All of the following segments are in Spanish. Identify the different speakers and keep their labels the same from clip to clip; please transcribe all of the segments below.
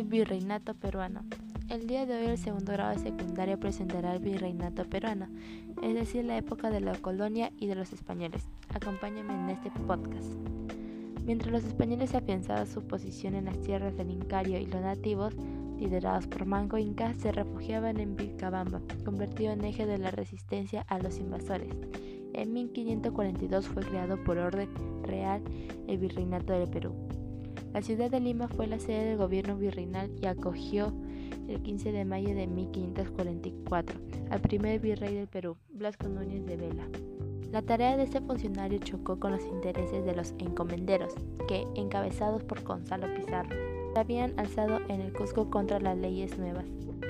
Speaker 1: Virreinato peruano. El día de hoy el segundo grado de secundaria presentará el Virreinato peruano, es decir, la época de la colonia y de los españoles. Acompáñame en este podcast. Mientras los españoles afianzaban su posición en las tierras del Incario y los nativos, liderados por Manco Inca, se refugiaban en Vilcabamba, convertido en eje de la resistencia a los invasores. En 1542 fue creado por orden real el Virreinato del Perú. La ciudad de Lima fue la sede del gobierno virreinal y acogió el 15 de mayo de 1544 al primer virrey del Perú, Blasco Núñez de Vela. La tarea de este funcionario chocó con los intereses de los encomenderos, que, encabezados por Gonzalo Pizarro, se habían alzado en el Cusco contra las leyes nuevas.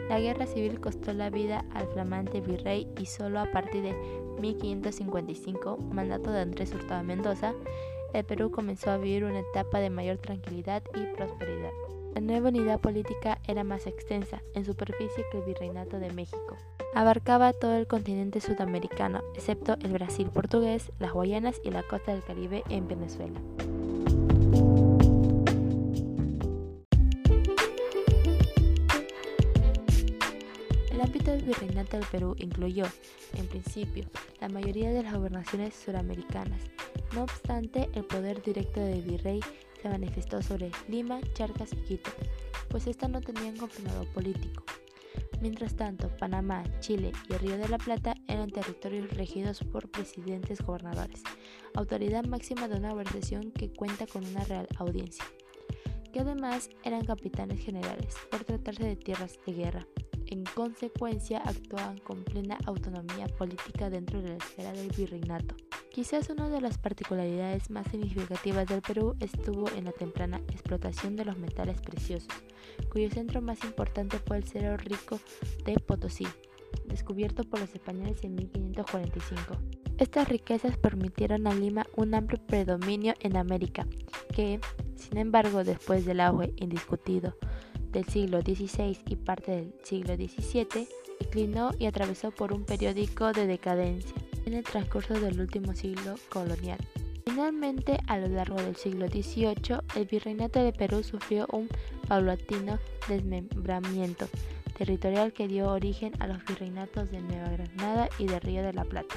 Speaker 1: La guerra civil costó la vida al flamante virrey y solo a partir de 1555, mandato de Andrés Hurtado Mendoza, el Perú comenzó a vivir una etapa de mayor tranquilidad y prosperidad. La nueva unidad política era más extensa en superficie que el Virreinato de México. Abarcaba todo el continente sudamericano, excepto el Brasil portugués, las Guayanas y la costa del Caribe en Venezuela. El ámbito del virreinato del Perú incluyó, en principio, la mayoría de las gobernaciones suramericanas, no obstante, el poder directo del virrey se manifestó sobre Lima, Charcas y Quito, pues éstas no tenían confirmado político. Mientras tanto, Panamá, Chile y el Río de la Plata eran territorios regidos por presidentes gobernadores, autoridad máxima de una organización que cuenta con una real audiencia, que además eran capitanes generales por tratarse de tierras de guerra. En consecuencia, actuaban con plena autonomía política dentro de la esfera del virreinato. Quizás una de las particularidades más significativas del Perú estuvo en la temprana explotación de los metales preciosos, cuyo centro más importante fue el Cerro Rico de Potosí, descubierto por los españoles en 1545. Estas riquezas permitieron a Lima un amplio predominio en América, que, sin embargo, después del auge indiscutido del siglo XVI y parte del siglo XVII, declinó y atravesó por un periódico de decadencia en el transcurso del último siglo colonial. Finalmente, a lo largo del siglo XVIII, el virreinato de Perú sufrió un paulatino desmembramiento territorial que dio origen a los virreinatos de Nueva Granada y de Río de la Plata.